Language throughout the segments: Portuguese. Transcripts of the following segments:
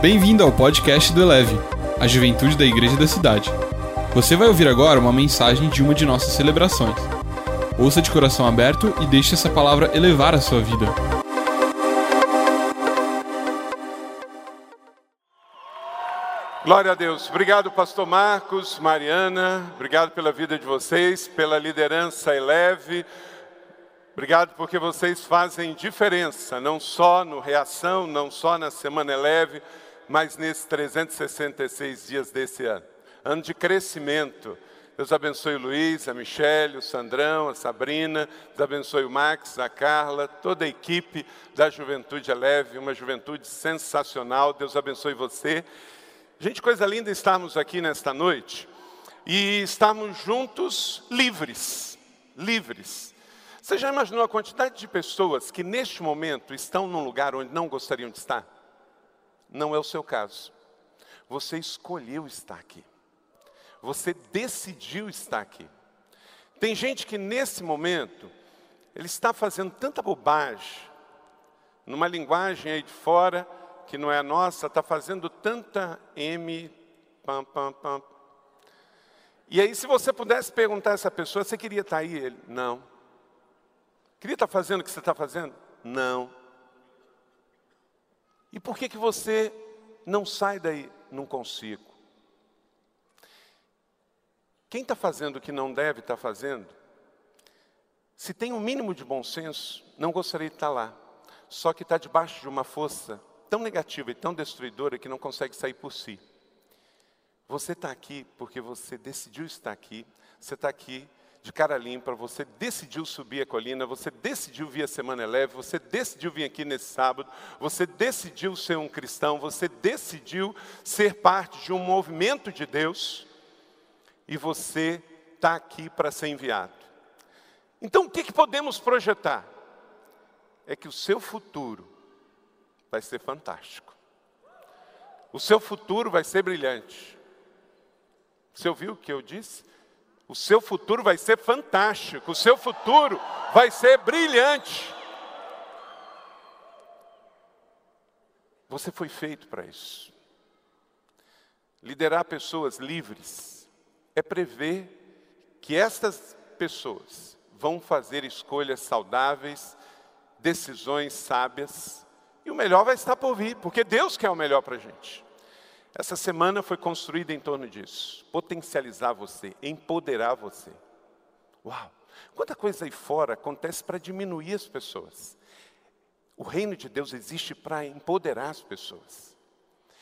Bem-vindo ao podcast do Eleve, a juventude da igreja da cidade. Você vai ouvir agora uma mensagem de uma de nossas celebrações. Ouça de coração aberto e deixe essa palavra elevar a sua vida. Glória a Deus. Obrigado, pastor Marcos, Mariana. Obrigado pela vida de vocês, pela liderança Eleve. Obrigado porque vocês fazem diferença, não só no Reação, não só na Semana Eleve, mas nesses 366 dias desse ano. Ano de crescimento. Deus abençoe o Luiz, a Michelle, o Sandrão, a Sabrina. Deus abençoe o Max, a Carla, toda a equipe da Juventude Eleve, uma juventude sensacional. Deus abençoe você. Gente, coisa linda estarmos aqui nesta noite e estarmos juntos livres, livres. Você já imaginou a quantidade de pessoas que neste momento estão num lugar onde não gostariam de estar? Não é o seu caso. Você escolheu estar aqui. Você decidiu estar aqui. Tem gente que nesse momento, ele está fazendo tanta bobagem, numa linguagem aí de fora, que não é a nossa, está fazendo tanta M, pam, pam, pam. E aí, se você pudesse perguntar a essa pessoa, você queria estar aí? Ele, não. Queria estar fazendo o que você está fazendo? Não. E por que, que você não sai daí? Não consigo. Quem está fazendo o que não deve estar fazendo, se tem um mínimo de bom senso, não gostaria de estar lá. Só que está debaixo de uma força tão negativa e tão destruidora que não consegue sair por si. Você está aqui porque você decidiu estar aqui, você está aqui de cara limpa, você decidiu subir a colina, você decidiu vir a Semana Leve, você decidiu vir aqui nesse sábado, você decidiu ser um cristão, você decidiu ser parte de um movimento de Deus e você está aqui para ser enviado. Então o que, que podemos projetar? É que o seu futuro vai ser fantástico. O seu futuro vai ser brilhante. Você ouviu o que eu disse? O seu futuro vai ser fantástico, o seu futuro vai ser brilhante. Você foi feito para isso. Liderar pessoas livres é prever que estas pessoas vão fazer escolhas saudáveis, decisões sábias, e o melhor vai estar por vir, porque Deus quer o melhor para a gente. Essa semana foi construída em torno disso. Potencializar você, empoderar você. Uau! Quanta coisa aí fora acontece para diminuir as pessoas. O reino de Deus existe para empoderar as pessoas.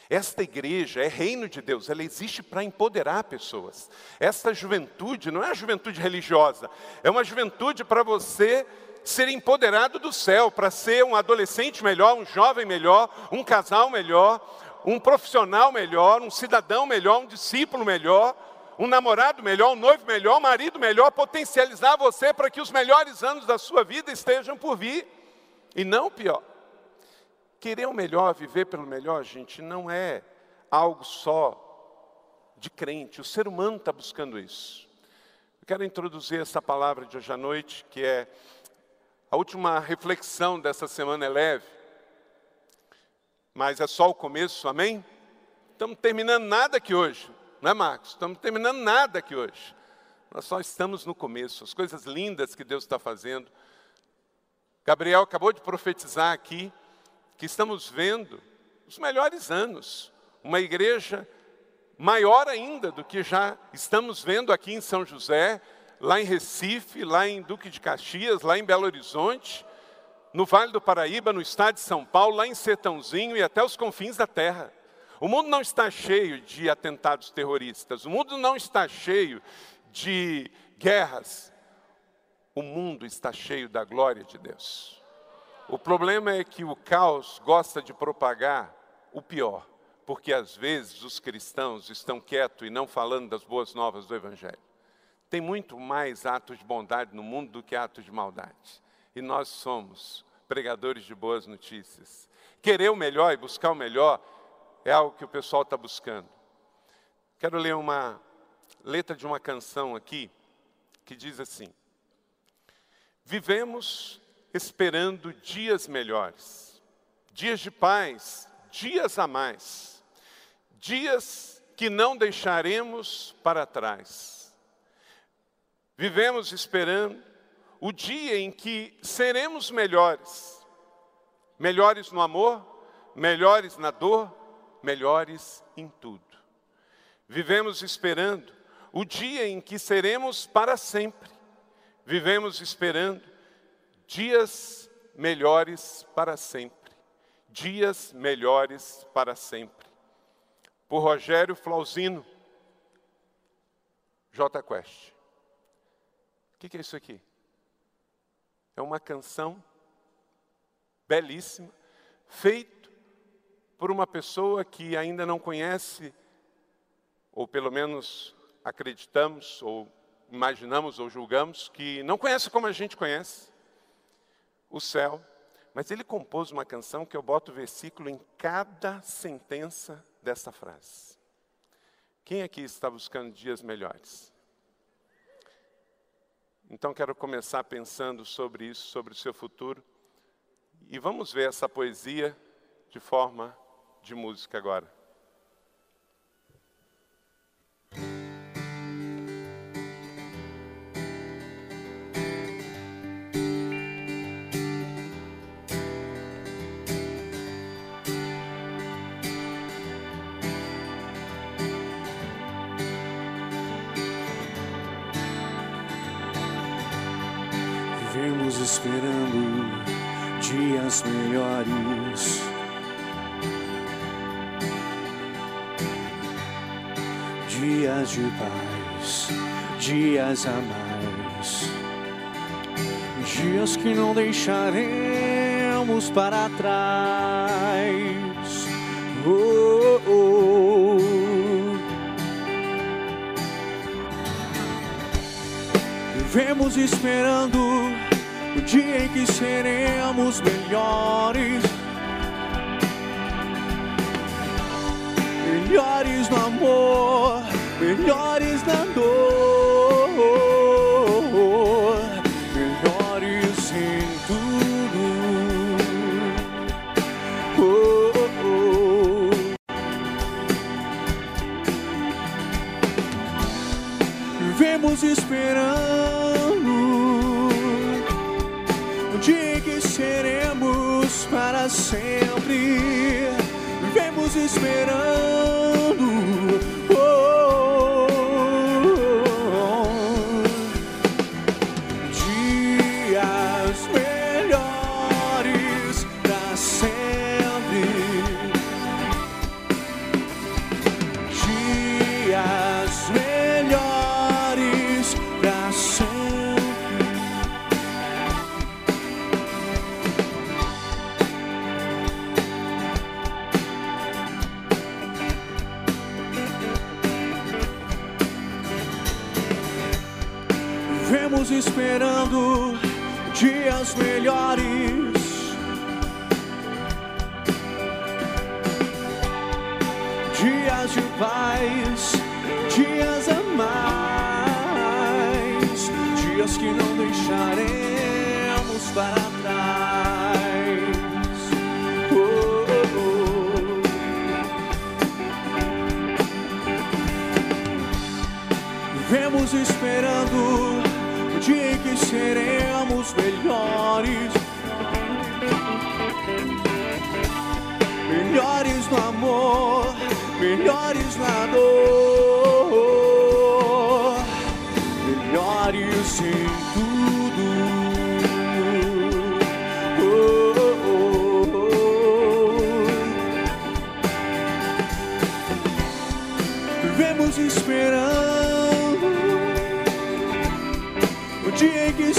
Esta igreja é reino de Deus, ela existe para empoderar pessoas. Esta juventude não é a juventude religiosa, é uma juventude para você ser empoderado do céu, para ser um adolescente melhor, um jovem melhor, um casal melhor, um profissional melhor, um cidadão melhor, um discípulo melhor, um namorado melhor, um noivo melhor, um marido melhor, potencializar você para que os melhores anos da sua vida estejam por vir e não pior. Querer o melhor, viver pelo melhor, gente, não é algo só de crente. O ser humano está buscando isso. Eu quero introduzir essa palavra de hoje à noite, que é a última reflexão dessa semana é leve mas é só o começo, amém? Estamos terminando nada aqui hoje, não é, Marcos? Estamos terminando nada aqui hoje. Nós só estamos no começo, as coisas lindas que Deus está fazendo. Gabriel acabou de profetizar aqui que estamos vendo os melhores anos, uma igreja maior ainda do que já estamos vendo aqui em São José, lá em Recife, lá em Duque de Caxias, lá em Belo Horizonte no Vale do Paraíba, no estado de São Paulo, lá em Sertãozinho e até os confins da terra. O mundo não está cheio de atentados terroristas, o mundo não está cheio de guerras. O mundo está cheio da glória de Deus. O problema é que o caos gosta de propagar o pior, porque às vezes os cristãos estão quietos e não falando das boas novas do Evangelho. Tem muito mais atos de bondade no mundo do que atos de maldade. E nós somos pregadores de boas notícias. Querer o melhor e buscar o melhor é algo que o pessoal está buscando. Quero ler uma letra de uma canção aqui que diz assim: Vivemos esperando dias melhores, dias de paz, dias a mais, dias que não deixaremos para trás. Vivemos esperando o dia em que seremos melhores, melhores no amor, melhores na dor, melhores em tudo. Vivemos esperando o dia em que seremos para sempre. Vivemos esperando dias melhores para sempre. Dias melhores para sempre. Por Rogério Flausino, J Quest. O que, que é isso aqui? É uma canção belíssima, feita por uma pessoa que ainda não conhece, ou pelo menos acreditamos, ou imaginamos, ou julgamos, que não conhece como a gente conhece o céu, mas ele compôs uma canção que eu boto versículo em cada sentença dessa frase. Quem aqui está buscando dias melhores? Então quero começar pensando sobre isso, sobre o seu futuro. E vamos ver essa poesia de forma de música agora. De paz, dias a mais. Dias que não deixaremos para trás. Oh, oh, oh. Vivemos esperando o dia em que seremos melhores. Melhores no amor, melhores na dor,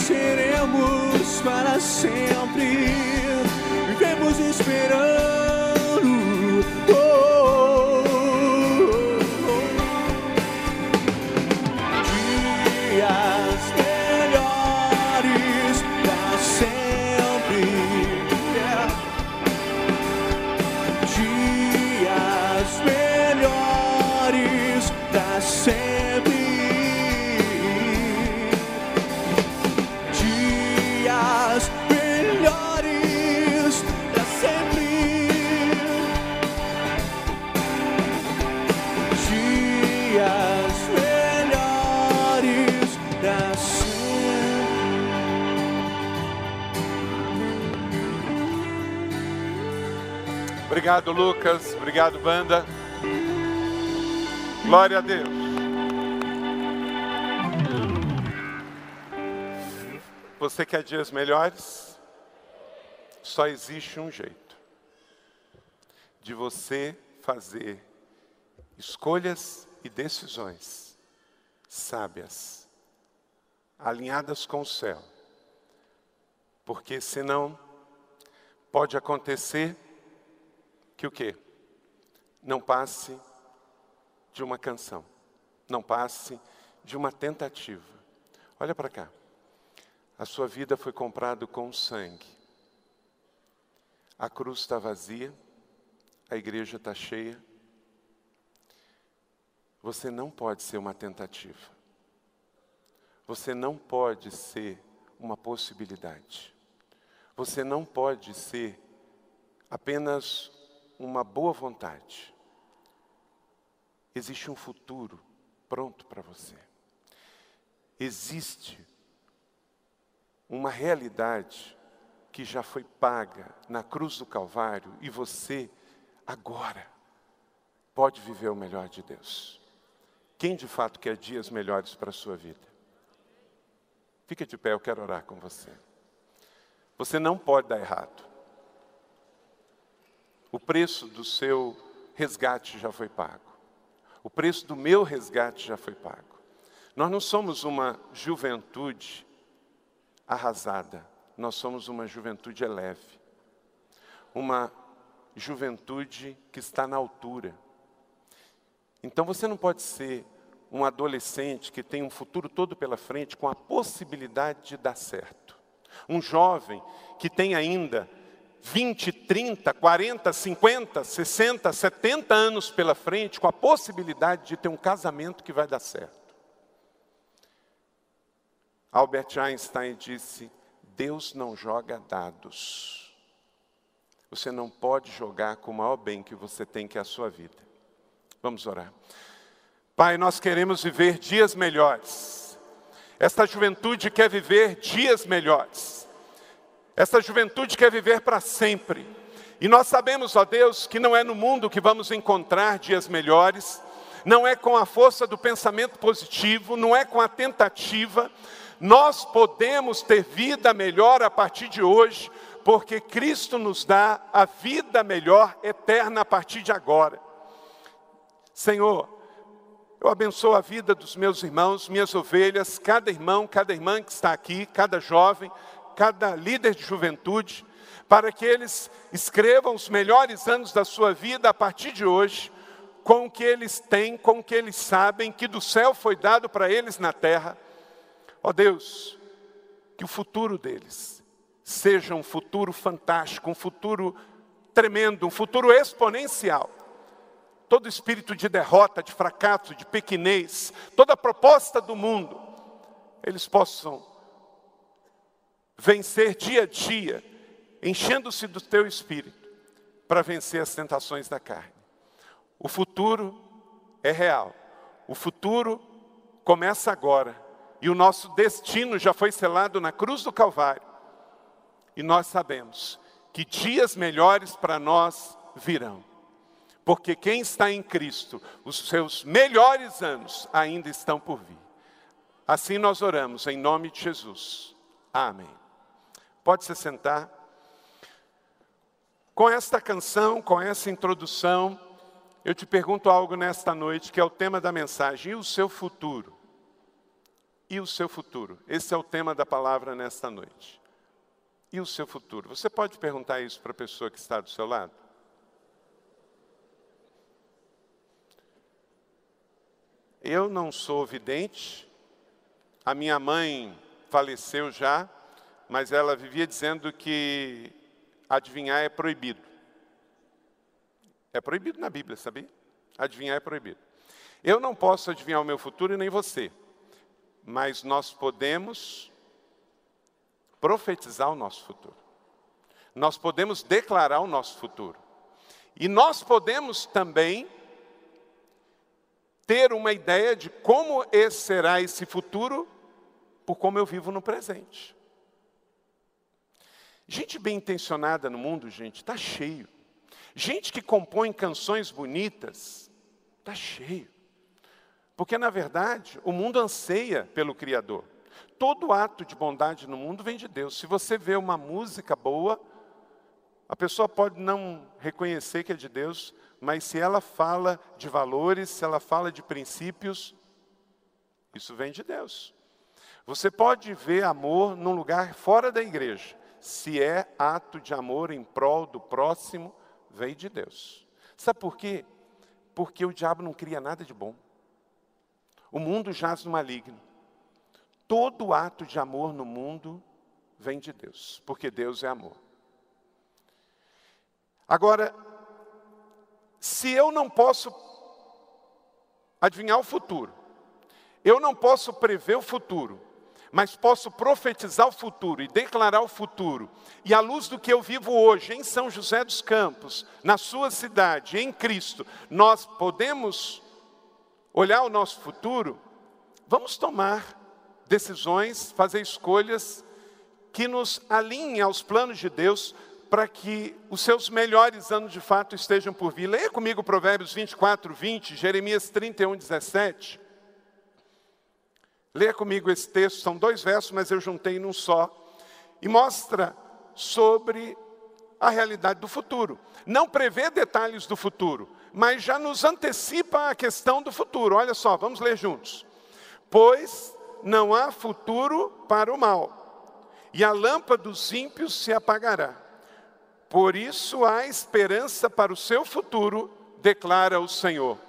seremos para sempre. Vivemos esperando. Obrigado, Lucas. Obrigado, banda. Glória a Deus. Você quer dias melhores? Só existe um jeito de você fazer escolhas e decisões sábias, alinhadas com o céu. Porque senão pode acontecer que o quê? Não passe de uma canção, não passe de uma tentativa. Olha para cá. A sua vida foi comprada com sangue. A cruz está vazia, a igreja está cheia. Você não pode ser uma tentativa. Você não pode ser uma possibilidade. Você não pode ser apenas uma boa vontade. Existe um futuro pronto para você. Existe uma realidade que já foi paga na cruz do Calvário e você, agora, pode viver o melhor de Deus. Quem de fato quer dias melhores para a sua vida? Fica de pé, eu quero orar com você. Você não pode dar errado. O preço do seu resgate já foi pago. O preço do meu resgate já foi pago. Nós não somos uma juventude arrasada, nós somos uma juventude leve. Uma juventude que está na altura. Então você não pode ser um adolescente que tem um futuro todo pela frente com a possibilidade de dar certo. Um jovem que tem ainda 20, 30, 40, 50, 60, 70 anos pela frente, com a possibilidade de ter um casamento que vai dar certo. Albert Einstein disse: Deus não joga dados. Você não pode jogar com o maior bem que você tem, que é a sua vida. Vamos orar. Pai, nós queremos viver dias melhores. Esta juventude quer viver dias melhores. Essa juventude quer viver para sempre. E nós sabemos, ó Deus, que não é no mundo que vamos encontrar dias melhores, não é com a força do pensamento positivo, não é com a tentativa. Nós podemos ter vida melhor a partir de hoje, porque Cristo nos dá a vida melhor eterna a partir de agora. Senhor, eu abençoo a vida dos meus irmãos, minhas ovelhas, cada irmão, cada irmã que está aqui, cada jovem, cada líder de juventude, para que eles escrevam os melhores anos da sua vida a partir de hoje, com o que eles têm, com o que eles sabem, que do céu foi dado para eles na terra. Ó oh Deus, que o futuro deles seja um futuro fantástico, um futuro tremendo, um futuro exponencial. Todo espírito de derrota, de fracasso, de pequenez, toda proposta do mundo, eles possam vencer dia a dia, enchendo-se do teu espírito, para vencer as tentações da carne. O futuro é real. O futuro começa agora. E o nosso destino já foi selado na cruz do Calvário. E nós sabemos que dias melhores para nós virão. Porque quem está em Cristo, os seus melhores anos ainda estão por vir. Assim nós oramos em nome de Jesus. Amém. Pode se sentar. Com esta canção, com essa introdução, eu te pergunto algo nesta noite, que é o tema da mensagem: e o seu futuro? E o seu futuro? Esse é o tema da palavra nesta noite. E o seu futuro? Você pode perguntar isso para a pessoa que está do seu lado? Eu não sou vidente, a minha mãe faleceu já, mas ela vivia dizendo que adivinhar é proibido. É proibido na Bíblia, sabia? Adivinhar é proibido. Eu não posso adivinhar o meu futuro e nem você, mas nós podemos profetizar o nosso futuro. Nós podemos declarar o nosso futuro. E nós podemos também ter uma ideia de como será esse futuro por como eu vivo no presente. Gente bem intencionada no mundo, gente, está cheio. Gente que compõe canções bonitas, está cheio. Porque, na verdade, o mundo anseia pelo Criador. Todo ato de bondade no mundo vem de Deus. Se você vê uma música boa, a pessoa pode não reconhecer que é de Deus, mas se ela fala de valores, se ela fala de princípios, isso vem de Deus. Você pode ver amor num lugar fora da igreja. Se é ato de amor em prol do próximo, vem de Deus. Sabe por quê? Porque o diabo não cria nada de bom. O mundo jaz no maligno. Todo ato de amor no mundo vem de Deus, porque Deus é amor. Agora, se eu não posso adivinhar o futuro, eu não posso prever o futuro, mas posso profetizar o futuro e declarar o futuro. E à luz do que eu vivo hoje em São José dos Campos, na sua cidade, em Cristo, nós podemos olhar o nosso futuro, vamos tomar decisões, fazer escolhas que nos alinhem aos planos de Deus para que os seus melhores anos de fato estejam por vir. Leia comigo Provérbios 24, 20, Jeremias 31, 17. Leia comigo esse texto, são dois versos, mas eu juntei num só. E mostra sobre a realidade do futuro. Não prevê detalhes do futuro, mas já nos antecipa a questão do futuro. Olha só, vamos ler juntos. Pois não há futuro para o mal, e a lâmpada dos ímpios se apagará. Por isso há esperança para o seu futuro, declara o Senhor.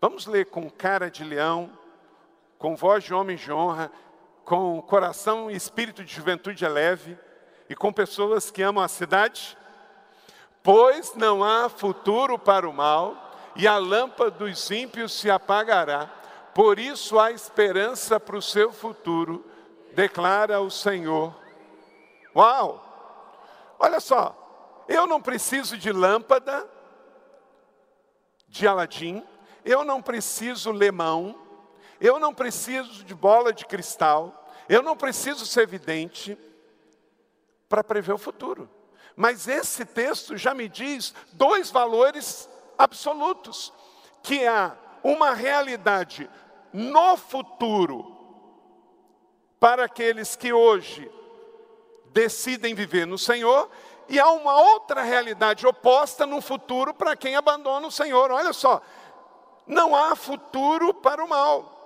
Vamos ler com cara de leão, com voz de homem de honra, com coração e espírito de juventude leve e com pessoas que amam a cidade? Pois não há futuro para o mal, e a lâmpada dos ímpios se apagará. Por isso há esperança para o seu futuro, declara o Senhor. Uau! Olha só, eu não preciso de lâmpada de Aladim, eu não preciso lemão, eu não preciso de bola de cristal, eu não preciso ser vidente para prever o futuro. Mas esse texto já me diz dois valores absolutos: que há uma realidade no futuro para aqueles que hoje decidem viver no Senhor, e há uma outra realidade oposta no futuro para quem abandona o Senhor. Olha só, não há futuro para o mal.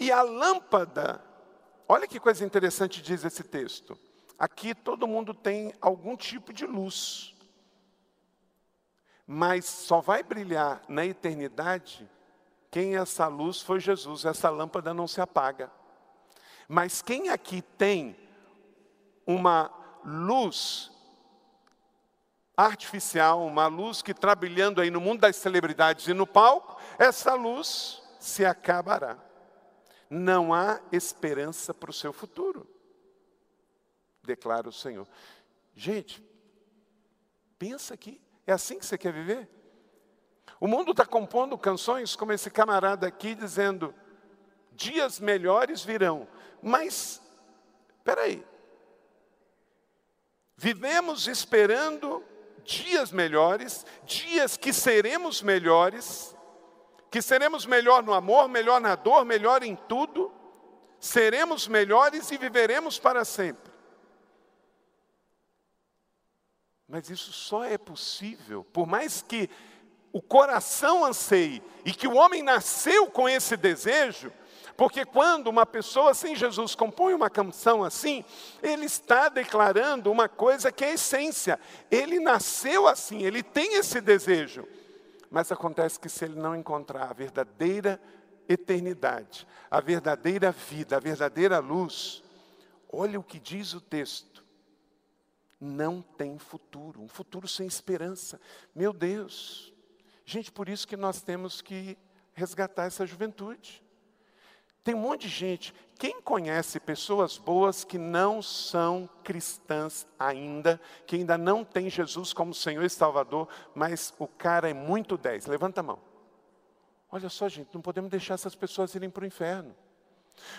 E a lâmpada, olha que coisa interessante diz esse texto. Aqui todo mundo tem algum tipo de luz, mas só vai brilhar na eternidade quem essa luz foi Jesus. Essa lâmpada não se apaga. Mas quem aqui tem uma luz artificial, uma luz que está brilhando aí no mundo das celebridades e no palco, essa luz se acabará. Não há esperança para o seu futuro, declara o Senhor. Gente, pensa aqui, é assim que você quer viver? O mundo está compondo canções como esse camarada aqui dizendo: dias melhores virão. Mas, espera aí, Vivemos esperando dias melhores, dias que seremos melhores, que seremos melhor no amor, melhor na dor, melhor em tudo, seremos melhores e viveremos para sempre. Mas isso só é possível, por mais que o coração anseie e que o homem nasceu com esse desejo, porque quando uma pessoa sem Jesus compõe uma canção assim, ele está declarando uma coisa que é essência. Ele nasceu assim, ele tem esse desejo. Mas acontece que se ele não encontrar a verdadeira eternidade, a verdadeira vida, a verdadeira luz, olha o que diz o texto. Não tem futuro, um futuro sem esperança. Meu Deus. Gente, por isso que nós temos que resgatar essa juventude. Tem um monte de gente. Quem conhece pessoas boas que não são cristãs ainda, que ainda não tem Jesus como Senhor e Salvador, mas o cara é muito dez? Levanta a mão. Olha só, gente, não podemos deixar essas pessoas irem para o inferno.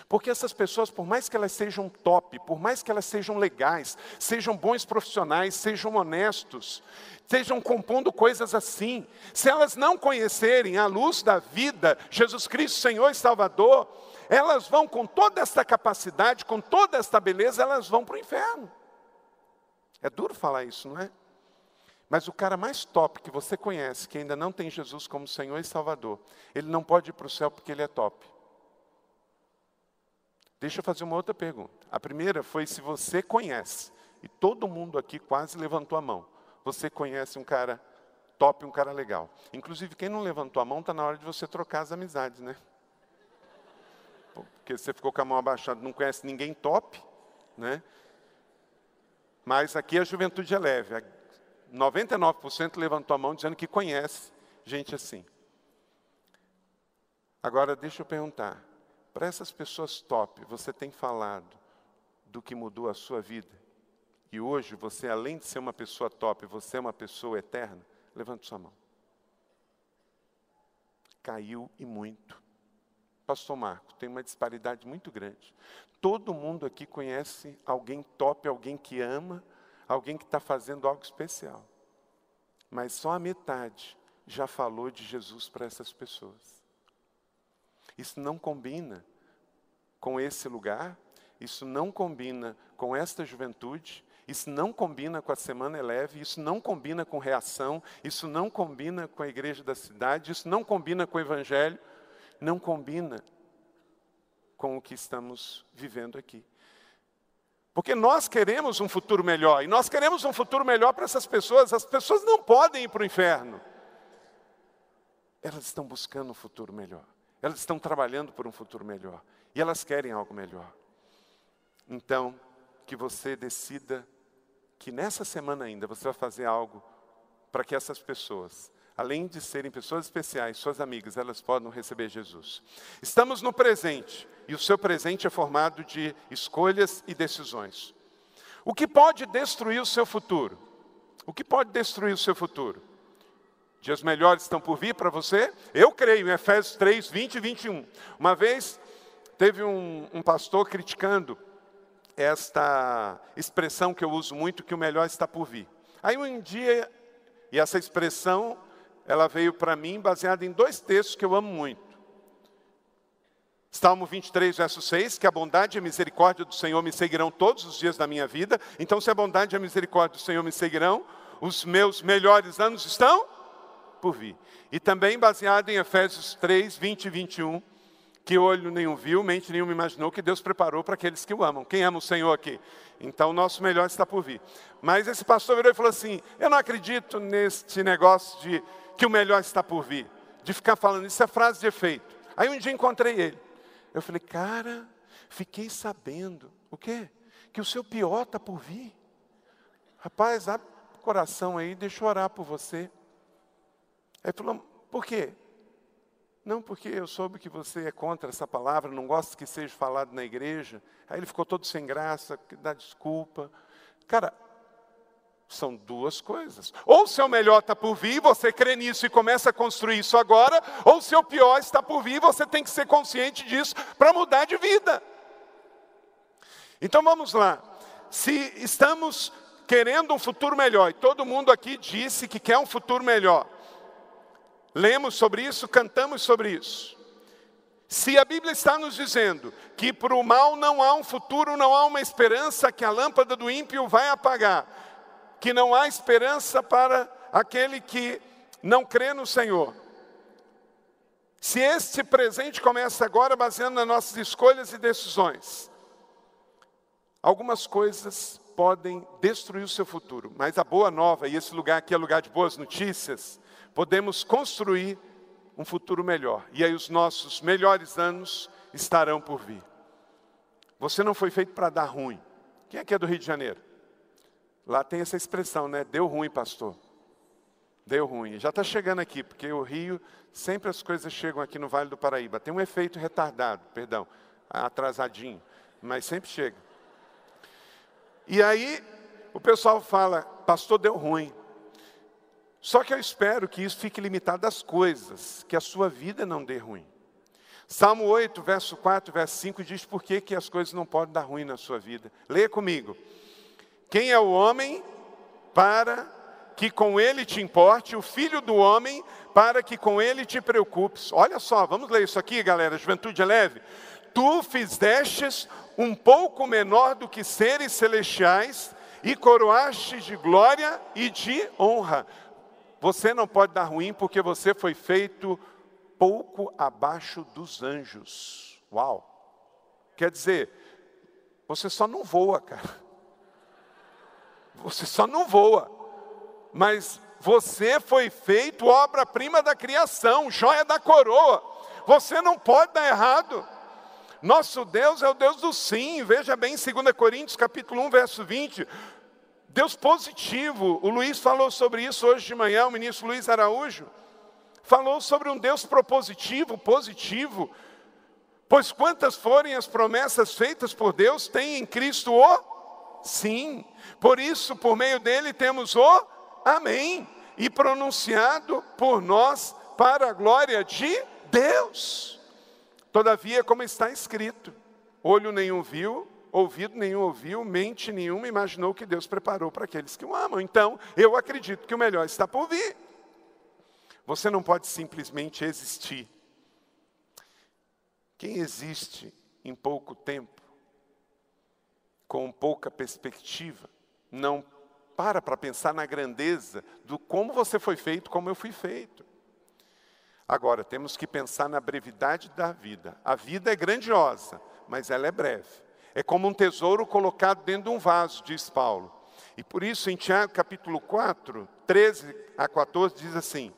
Porque essas pessoas, por mais que elas sejam top, por mais que elas sejam legais, sejam bons profissionais, sejam honestos, estejam compondo coisas assim, se elas não conhecerem a luz da vida, Jesus Cristo, Senhor e Salvador, elas vão com toda essa capacidade, com toda esta beleza, elas vão para o inferno. É duro falar isso, não é? Mas o cara mais top que você conhece, que ainda não tem Jesus como Senhor e Salvador, ele não pode ir para o céu porque ele é top. Deixa eu fazer uma outra pergunta. A primeira foi se você conhece, e todo mundo aqui quase levantou a mão. Você conhece um cara top, um cara legal. Inclusive, quem não levantou a mão, está na hora de você trocar as amizades, né? Porque você ficou com a mão abaixada, não conhece ninguém top, né? Mas aqui a juventude é leve. 99% levantou a mão dizendo que conhece gente assim. Agora, deixa eu perguntar: para essas pessoas top, você tem falado do que mudou a sua vida? E hoje você, além de ser uma pessoa top, você é uma pessoa eterna? Levante sua mão. Caiu e muito. Pastor Marco, tem uma disparidade muito grande. Todo mundo aqui conhece alguém top, alguém que ama, alguém que está fazendo algo especial. Mas só a metade já falou de Jesus para essas pessoas. Isso não combina com esse lugar, isso não combina com esta juventude, isso não combina com a Semana Eleve, isso não combina com reação, isso não combina com a igreja da cidade, isso não combina com o Evangelho, não combina com o que estamos vivendo aqui. Porque nós queremos um futuro melhor, e nós queremos um futuro melhor para essas pessoas. As pessoas não podem ir para o inferno. Elas estão buscando um futuro melhor. Elas estão trabalhando por um futuro melhor. E elas querem algo melhor. Então, que você decida que nessa semana ainda você vai fazer algo para que essas pessoas, além de serem pessoas especiais, suas amigas, elas possam receber Jesus. Estamos no presente. E o seu presente é formado de escolhas e decisões. O que pode destruir o seu futuro? O que pode destruir o seu futuro? Dias melhores estão por vir para você? Eu creio, em Efésios 3, 20 e 21. Uma vez teve um, um pastor criticando esta expressão que eu uso muito, que o melhor está por vir. Aí um dia, e essa expressão, ela veio para mim baseada em dois textos que eu amo muito. Salmo 23, verso 6, que a bondade e a misericórdia do Senhor me seguirão todos os dias da minha vida. Então, se a bondade e a misericórdia do Senhor me seguirão, os meus melhores anos estão por vir. E também baseado em Efésios 3, 20 e 21, que olho nenhum viu, mente nenhum imaginou, que Deus preparou para aqueles que o amam. Quem ama o Senhor aqui? Então, o nosso melhor está por vir. Mas esse pastor virou e falou assim: Eu não acredito neste negócio de que o melhor está por vir, de ficar falando, isso é frase de efeito. Aí um dia encontrei ele. Eu falei, cara, fiquei sabendo. O quê? Que o seu pior está por vir. Rapaz, abre o coração aí, deixa eu orar por você. Aí falou, por quê? Não, porque eu soube que você é contra essa palavra, não gosta que seja falado na igreja. Aí ele ficou todo sem graça, dá desculpa. Cara, são duas coisas. Ou seu melhor está por vir, você crê nisso e começa a construir isso agora, ou seu pior está por vir, você tem que ser consciente disso para mudar de vida. Então vamos lá. Se estamos querendo um futuro melhor, e todo mundo aqui disse que quer um futuro melhor, lemos sobre isso, cantamos sobre isso. Se a Bíblia está nos dizendo que para o mal não há um futuro, não há uma esperança, que a lâmpada do ímpio vai apagar, que não há esperança para aquele que não crê no Senhor. Se este presente começa agora baseando nas nossas escolhas e decisões, algumas coisas podem destruir o seu futuro, mas a boa nova, e esse lugar aqui é lugar de boas notícias, podemos construir um futuro melhor. E aí os nossos melhores anos estarão por vir. Você não foi feito para dar ruim. Quem que é do Rio de Janeiro? Lá tem essa expressão, né? Deu ruim, pastor. Deu ruim. Já está chegando aqui, porque o Rio, sempre as coisas chegam aqui no Vale do Paraíba. Tem um efeito retardado, perdão, atrasadinho, mas sempre chega. E aí o pessoal fala, pastor, deu ruim. Só que eu espero que isso fique limitado às coisas, que a sua vida não dê ruim. Salmo 8, verso 4, verso 5 diz por que, que as coisas não podem dar ruim na sua vida. Leia comigo. Quem é o homem para que com ele te importe, o filho do homem para que com ele te preocupes. Olha só, vamos ler isso aqui, galera. Juventude é leve. Tu fizestes um pouco menor do que seres celestiais e coroaste de glória e de honra. Você não pode dar ruim porque você foi feito pouco abaixo dos anjos. Uau! Quer dizer, você só não voa, cara. Você só não voa. Mas você foi feito obra-prima da criação, joia da coroa. Você não pode dar errado. Nosso Deus é o Deus do sim. Veja bem, 2 Coríntios capítulo 1, verso 20. Deus positivo. O Luiz falou sobre isso hoje de manhã, o ministro Luiz Araújo. Falou sobre um Deus propositivo, positivo. Pois quantas forem as promessas feitas por Deus, tem em Cristo o sim. Por isso, por meio dele, temos o amém. E pronunciado por nós para a glória de Deus. Todavia, como está escrito, olho nenhum viu, ouvido nenhum ouviu, mente nenhuma imaginou que Deus preparou para aqueles que o amam. Então, eu acredito que o melhor está por vir. Você não pode simplesmente existir. Quem existe em pouco tempo, com pouca perspectiva, não para para pensar na grandeza do como você foi feito, como eu fui feito. Agora, temos que pensar na brevidade da vida. A vida é grandiosa, mas ela é breve. É como um tesouro colocado dentro de um vaso, diz Paulo. E por isso, em Tiago capítulo 4, 13 a 14, diz assim: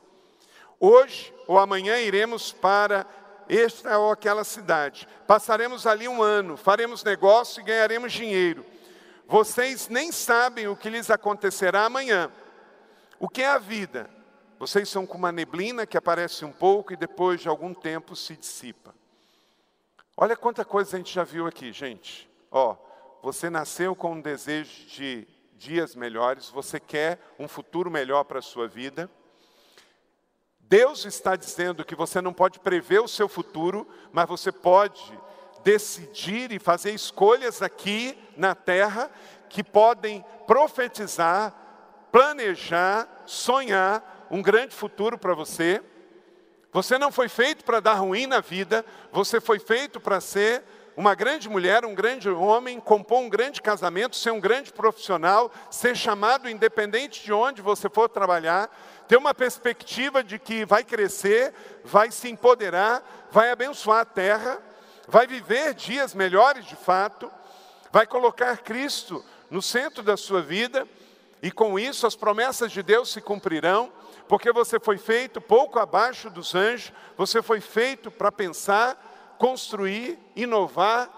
Hoje ou amanhã iremos para esta ou aquela cidade, passaremos ali um ano, faremos negócio e ganharemos dinheiro. Vocês nem sabem o que lhes acontecerá amanhã. O que é a vida? Vocês são como uma neblina que aparece um pouco e depois de algum tempo se dissipa. Olha quanta coisa a gente já viu aqui, gente. Ó, você nasceu com um desejo de dias melhores, você quer um futuro melhor para a sua vida. Deus está dizendo que você não pode prever o seu futuro, mas você pode decidir e fazer escolhas aqui na terra que podem profetizar, planejar, sonhar um grande futuro para você. Você não foi feito para dar ruim na vida, você foi feito para ser uma grande mulher, um grande homem, compor um grande casamento, ser um grande profissional, ser chamado independente de onde você for trabalhar, ter uma perspectiva de que vai crescer, vai se empoderar, vai abençoar a terra, vai viver dias melhores de fato, vai colocar Cristo no centro da sua vida, e com isso as promessas de Deus se cumprirão porque você foi feito pouco abaixo dos anjos, você foi feito para pensar, construir, inovar.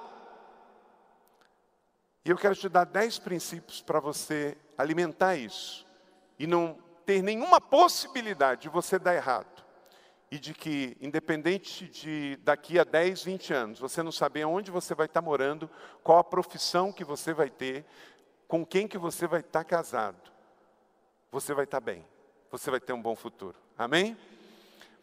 E eu quero te dar dez princípios para você alimentar isso e não ter nenhuma possibilidade de você dar errado. E de que, independente de daqui a 10, 20 anos, você não saber onde você vai estar morando, qual a profissão que você vai ter, com quem que você vai estar casado, você vai estar bem você vai ter um bom futuro. Amém?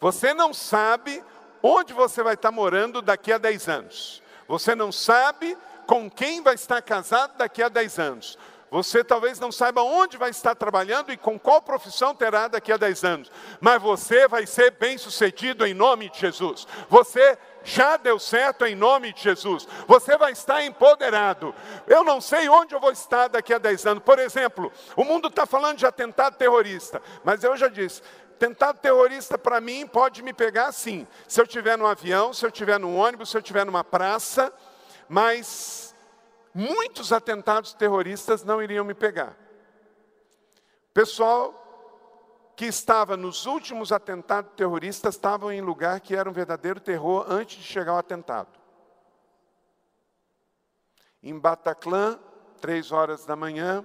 Você não sabe onde você vai estar morando daqui a 10 anos. Você não sabe com quem vai estar casado daqui a 10 anos. Você talvez não saiba onde vai estar trabalhando e com qual profissão terá daqui a 10 anos, mas você vai ser bem sucedido em nome de Jesus. Você já deu certo em nome de Jesus. Você vai estar empoderado. Eu não sei onde eu vou estar daqui a 10 anos. Por exemplo, o mundo está falando de atentado terrorista, mas eu já disse. Tentado terrorista para mim pode me pegar sim. Se eu estiver no avião, se eu estiver no ônibus, se eu estiver numa praça, mas muitos atentados terroristas não iriam me pegar. Pessoal que estava nos últimos atentados terroristas estavam em lugar que era um verdadeiro terror antes de chegar o atentado. Em Bataclan, três horas da manhã,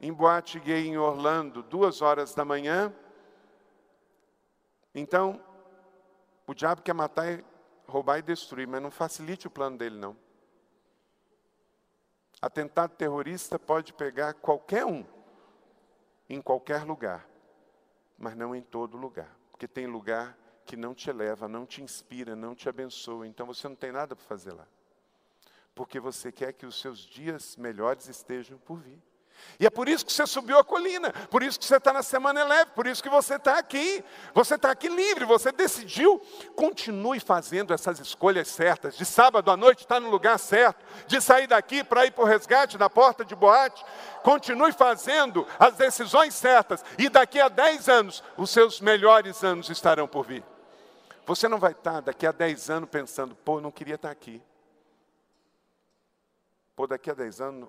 em Boate Gay em Orlando, duas horas da manhã. Então, o diabo quer matar, roubar e destruir, mas não facilite o plano dele, não. Atentado terrorista pode pegar qualquer um, em qualquer lugar, mas não em todo lugar, porque tem lugar que não te eleva, não te inspira, não te abençoa. Então você não tem nada para fazer lá. Porque você quer que os seus dias melhores estejam por vir. E é por isso que você subiu a colina, por isso que você está na semana leve, por isso que você está aqui. Você está aqui livre, você decidiu. Continue fazendo essas escolhas certas. De sábado à noite está no lugar certo. De sair daqui para ir para o resgate na porta de boate. Continue fazendo as decisões certas. E daqui a 10 anos, os seus melhores anos estarão por vir. Você não vai estar daqui a 10 anos pensando, pô, não queria estar aqui. Pô, daqui a 10 anos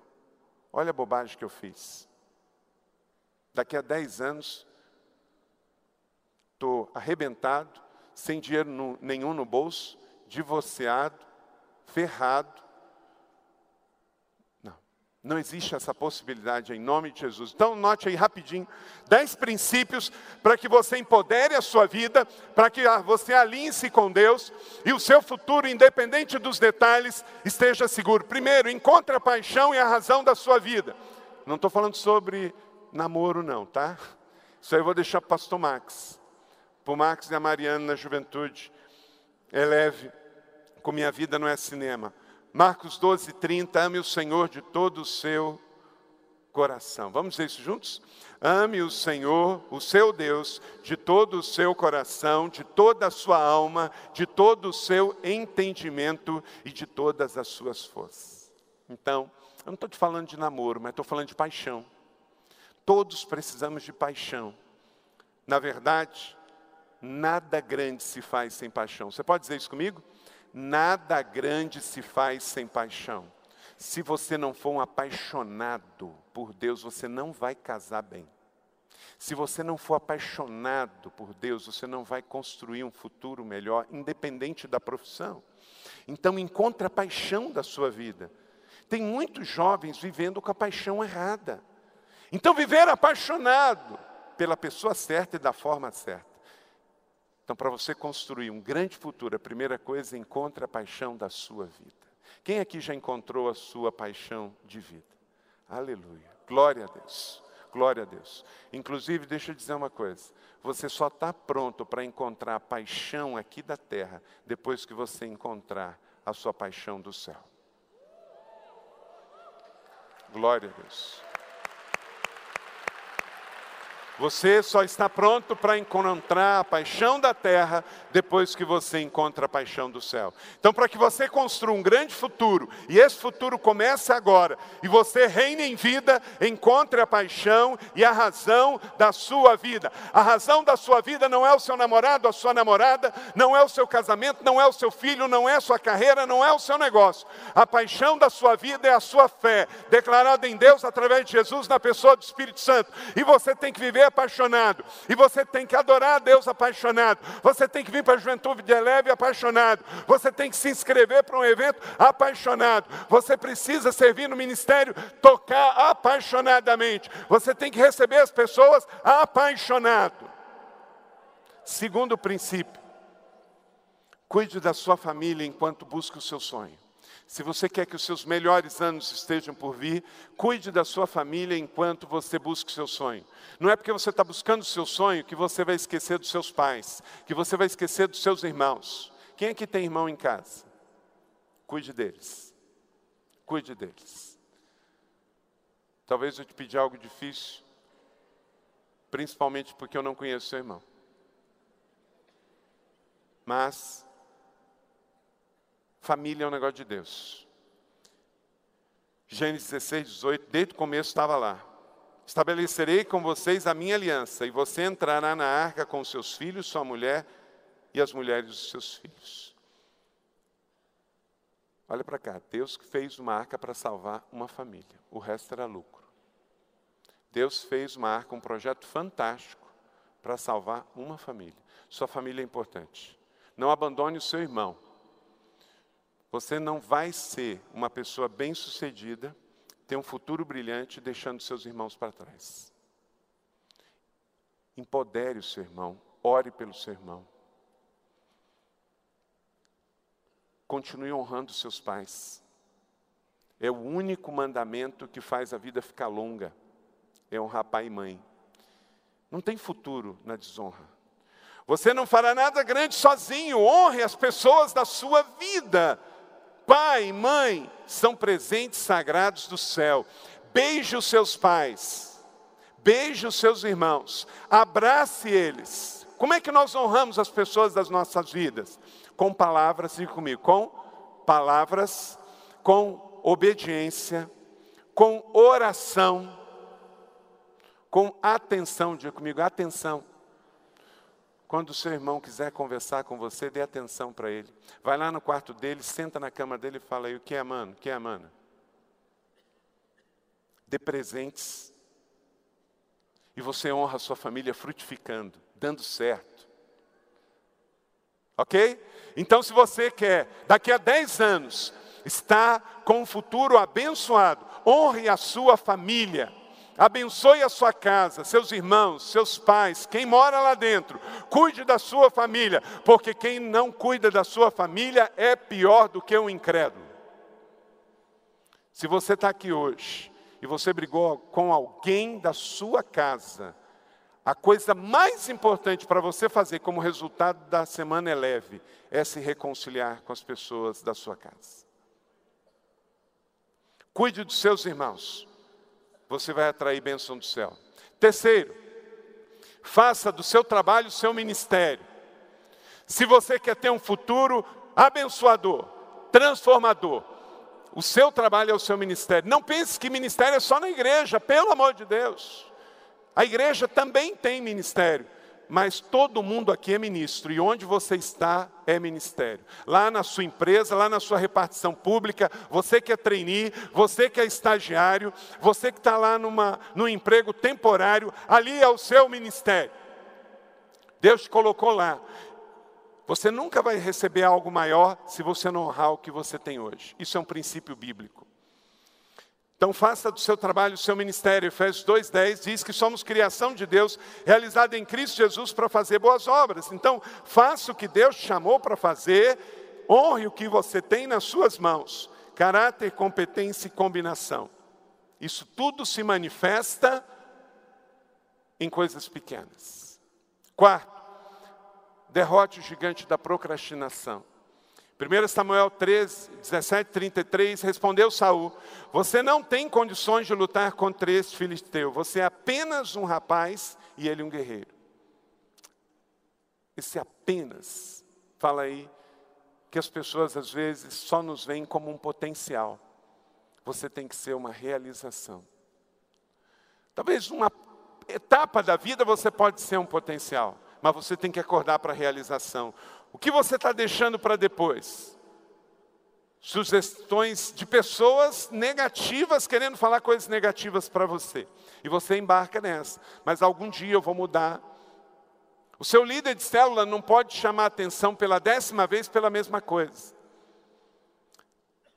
Olha a bobagem que eu fiz. Daqui a 10 anos, estou arrebentado, sem dinheiro nenhum no bolso, divorciado, ferrado, não existe essa possibilidade em nome de Jesus. Então, note aí rapidinho: dez princípios para que você empodere a sua vida, para que você alinhe-se com Deus e o seu futuro, independente dos detalhes, esteja seguro. Primeiro, encontre a paixão e a razão da sua vida. Não estou falando sobre namoro, não, tá? Isso aí eu vou deixar para o pastor Max. Para o Max e a Mariana na juventude. É leve, com minha vida não é cinema. Marcos 12, 30, ame o Senhor de todo o seu coração. Vamos dizer isso juntos? Ame o Senhor, o seu Deus, de todo o seu coração, de toda a sua alma, de todo o seu entendimento e de todas as suas forças. Então, eu não estou te falando de namoro, mas estou falando de paixão. Todos precisamos de paixão. Na verdade, nada grande se faz sem paixão. Você pode dizer isso comigo? Nada grande se faz sem paixão. Se você não for um apaixonado por Deus, você não vai casar bem. Se você não for apaixonado por Deus, você não vai construir um futuro melhor, independente da profissão. Então, encontre a paixão da sua vida. Tem muitos jovens vivendo com a paixão errada. Então, viver apaixonado pela pessoa certa e da forma certa. Então, para você construir um grande futuro, a primeira coisa, encontre a paixão da sua vida. Quem aqui já encontrou a sua paixão de vida? Aleluia. Glória a Deus. Glória a Deus. Inclusive, deixa eu dizer uma coisa: você só está pronto para encontrar a paixão aqui da terra depois que você encontrar a sua paixão do céu. Glória a Deus. Você só está pronto para encontrar a paixão da terra depois que você encontra a paixão do céu. Então, para que você construa um grande futuro, e esse futuro comece agora, e você reine em vida, encontre a paixão e a razão da sua vida. A razão da sua vida não é o seu namorado, a sua namorada, não é o seu casamento, não é o seu filho, não é a sua carreira, não é o seu negócio. A paixão da sua vida é a sua fé, declarada em Deus através de Jesus na pessoa do Espírito Santo. E você tem que viver apaixonado. E você tem que adorar a Deus apaixonado. Você tem que vir para a juventude de leve apaixonado. Você tem que se inscrever para um evento apaixonado. Você precisa servir no ministério, tocar apaixonadamente. Você tem que receber as pessoas apaixonado. Segundo princípio, cuide da sua família enquanto busca o seu sonho. Se você quer que os seus melhores anos estejam por vir, cuide da sua família enquanto você busca o seu sonho. Não é porque você está buscando o seu sonho que você vai esquecer dos seus pais, que você vai esquecer dos seus irmãos. Quem aqui tem irmão em casa? Cuide deles. Cuide deles. Talvez eu te pedir algo difícil, principalmente porque eu não conheço seu irmão. Mas Família é um negócio de Deus. Gênesis 16, 18, desde o começo estava lá. Estabelecerei com vocês a minha aliança, e você entrará na arca com seus filhos, sua mulher e as mulheres dos seus filhos. Olha para cá, Deus fez uma arca para salvar uma família, o resto era lucro. Deus fez uma arca, um projeto fantástico para salvar uma família. Sua família é importante. Não abandone o seu irmão. Você não vai ser uma pessoa bem-sucedida, ter um futuro brilhante, deixando seus irmãos para trás. Empodere o seu irmão, ore pelo seu irmão. Continue honrando seus pais. É o único mandamento que faz a vida ficar longa. É honrar pai e mãe. Não tem futuro na desonra. Você não fará nada grande sozinho, honre as pessoas da sua vida. Pai, mãe, são presentes sagrados do céu. Beije os seus pais, beije os seus irmãos, abrace eles. Como é que nós honramos as pessoas das nossas vidas? Com palavras, diga comigo, com palavras, com obediência, com oração, com atenção, diga comigo, atenção. Quando o seu irmão quiser conversar com você, dê atenção para ele. Vai lá no quarto dele, senta na cama dele e fala aí, o que é, mano? O que é, mana? Dê presentes. E você honra a sua família frutificando, dando certo. Ok? Então, se você quer, daqui a 10 anos, estar com um futuro abençoado, honre a sua família abençoe a sua casa, seus irmãos, seus pais, quem mora lá dentro, cuide da sua família, porque quem não cuida da sua família é pior do que um incrédulo. Se você está aqui hoje e você brigou com alguém da sua casa, a coisa mais importante para você fazer como resultado da semana é leve, é se reconciliar com as pessoas da sua casa. Cuide dos seus irmãos você vai atrair bênção do céu. Terceiro, faça do seu trabalho o seu ministério. Se você quer ter um futuro abençoador, transformador, o seu trabalho é o seu ministério. Não pense que ministério é só na igreja, pelo amor de Deus. A igreja também tem ministério mas todo mundo aqui é ministro, e onde você está é ministério. Lá na sua empresa, lá na sua repartição pública, você que é trainee, você que é estagiário, você que está lá numa, num emprego temporário, ali é o seu ministério. Deus te colocou lá. Você nunca vai receber algo maior se você não honrar o que você tem hoje. Isso é um princípio bíblico. Então faça do seu trabalho o seu ministério. Efésios 2,10 diz que somos criação de Deus, realizada em Cristo Jesus para fazer boas obras. Então, faça o que Deus chamou para fazer, honre o que você tem nas suas mãos. Caráter, competência e combinação. Isso tudo se manifesta em coisas pequenas. Quarto, derrote o gigante da procrastinação. 1 Samuel 13, 17, 33, respondeu Saul: Você não tem condições de lutar contra esse filisteu, você é apenas um rapaz e ele um guerreiro. Esse apenas, fala aí, que as pessoas às vezes só nos veem como um potencial. Você tem que ser uma realização. Talvez uma etapa da vida você pode ser um potencial, mas você tem que acordar para a realização. O que você está deixando para depois? Sugestões de pessoas negativas querendo falar coisas negativas para você. E você embarca nessa. Mas algum dia eu vou mudar. O seu líder de célula não pode chamar atenção pela décima vez pela mesma coisa.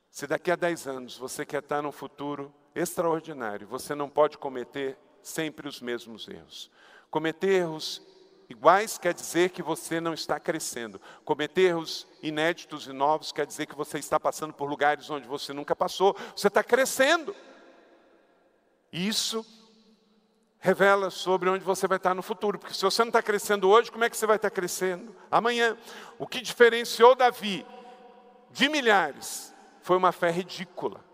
Se daqui a dez anos você quer estar num futuro extraordinário, você não pode cometer sempre os mesmos erros. Cometer erros iguais quer dizer que você não está crescendo. Cometer erros inéditos e novos quer dizer que você está passando por lugares onde você nunca passou. Você está crescendo. Isso revela sobre onde você vai estar no futuro. Porque se você não está crescendo hoje, como é que você vai estar crescendo amanhã? O que diferenciou Davi de milhares foi uma fé ridícula.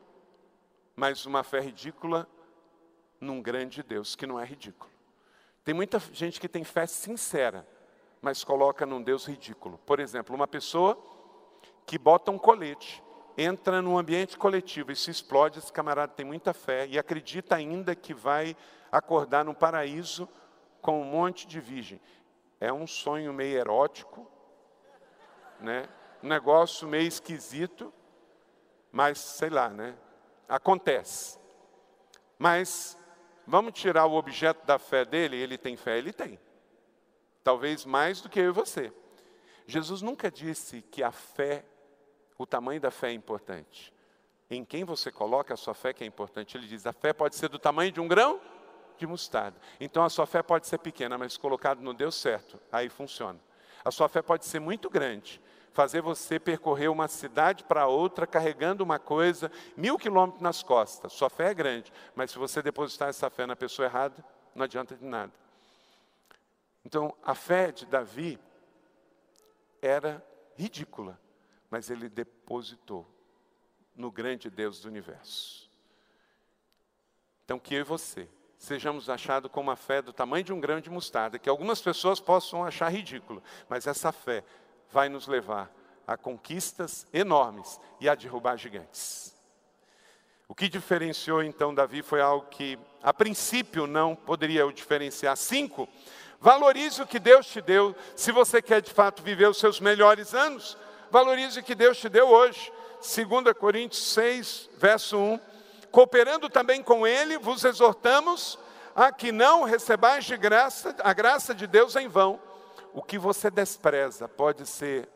Mas uma fé ridícula num grande Deus, que não é ridículo. Tem muita gente que tem fé sincera, mas coloca num Deus ridículo. Por exemplo, uma pessoa que bota um colete, entra num ambiente coletivo e se explode, esse camarada tem muita fé e acredita ainda que vai acordar no paraíso com um monte de virgem. É um sonho meio erótico, né? um negócio meio esquisito, mas sei lá, né? Acontece. Mas Vamos tirar o objeto da fé dele? Ele tem fé? Ele tem. Talvez mais do que eu e você. Jesus nunca disse que a fé, o tamanho da fé é importante. Em quem você coloca a sua fé que é importante. Ele diz: a fé pode ser do tamanho de um grão de mostarda. Então a sua fé pode ser pequena, mas colocado no Deus certo, aí funciona. A sua fé pode ser muito grande, fazer você percorrer uma cidade para outra carregando uma coisa, mil quilômetros nas costas. Sua fé é grande, mas se você depositar essa fé na pessoa errada, não adianta de nada. Então, a fé de Davi era ridícula, mas ele depositou no grande Deus do universo. Então, que eu e você sejamos achados com uma fé do tamanho de um grão de mostarda, que algumas pessoas possam achar ridículo, mas essa fé vai nos levar a conquistas enormes e a derrubar gigantes. O que diferenciou então Davi foi algo que, a princípio, não poderia o diferenciar. Cinco, valorize o que Deus te deu. Se você quer de fato viver os seus melhores anos, valorize o que Deus te deu hoje. 2 Coríntios 6, verso 1. Cooperando também com Ele, vos exortamos a que não recebais de graça, a graça de Deus em vão. O que você despreza pode ser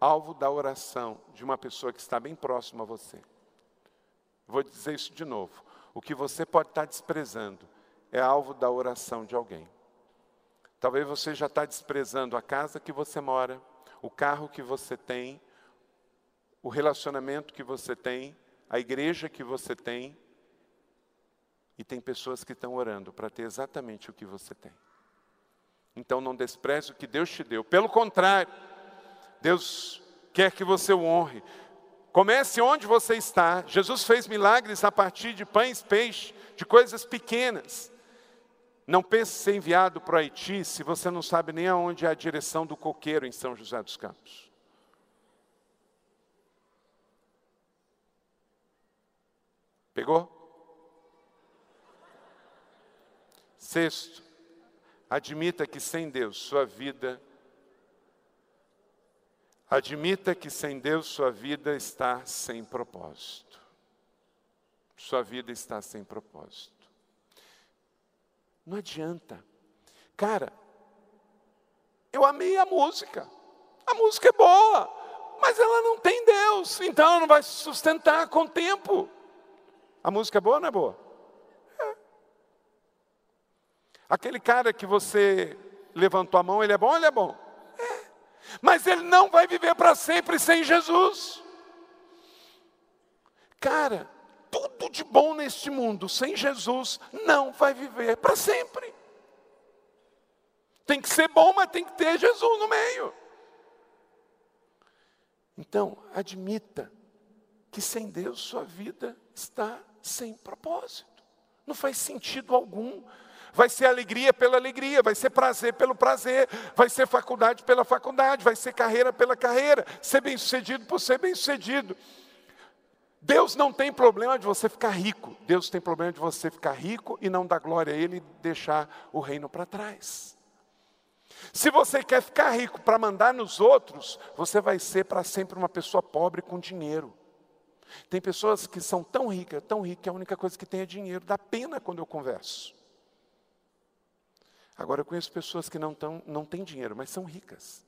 alvo da oração de uma pessoa que está bem próxima a você. Vou dizer isso de novo. O que você pode estar desprezando é alvo da oração de alguém. Talvez você já está desprezando a casa que você mora, o carro que você tem, o relacionamento que você tem, a igreja que você tem. E tem pessoas que estão orando para ter exatamente o que você tem. Então não despreze o que Deus te deu. Pelo contrário, Deus quer que você o honre. Comece onde você está. Jesus fez milagres a partir de pães, peixe, de coisas pequenas. Não pense ser enviado para o Haiti se você não sabe nem aonde é a direção do coqueiro em São José dos Campos. Pegou? Sexto, admita que sem Deus sua vida Admita que sem Deus sua vida está sem propósito. Sua vida está sem propósito. Não adianta. Cara, eu amei a música. A música é boa, mas ela não tem Deus, então ela não vai se sustentar com o tempo. A música é boa ou não é boa? É. Aquele cara que você levantou a mão, ele é bom ele é bom? mas ele não vai viver para sempre sem Jesus. Cara, tudo de bom neste mundo sem Jesus não vai viver para sempre. Tem que ser bom, mas tem que ter Jesus no meio. Então, admita que sem Deus sua vida está sem propósito. Não faz sentido algum vai ser alegria pela alegria, vai ser prazer pelo prazer, vai ser faculdade pela faculdade, vai ser carreira pela carreira, ser bem-sucedido por ser bem-sucedido. Deus não tem problema de você ficar rico, Deus tem problema de você ficar rico e não dar glória a Ele e deixar o reino para trás. Se você quer ficar rico para mandar nos outros, você vai ser para sempre uma pessoa pobre com dinheiro. Tem pessoas que são tão ricas, tão ricas, que a única coisa que tem é dinheiro. Dá pena quando eu converso. Agora eu conheço pessoas que não, tão, não têm dinheiro, mas são ricas.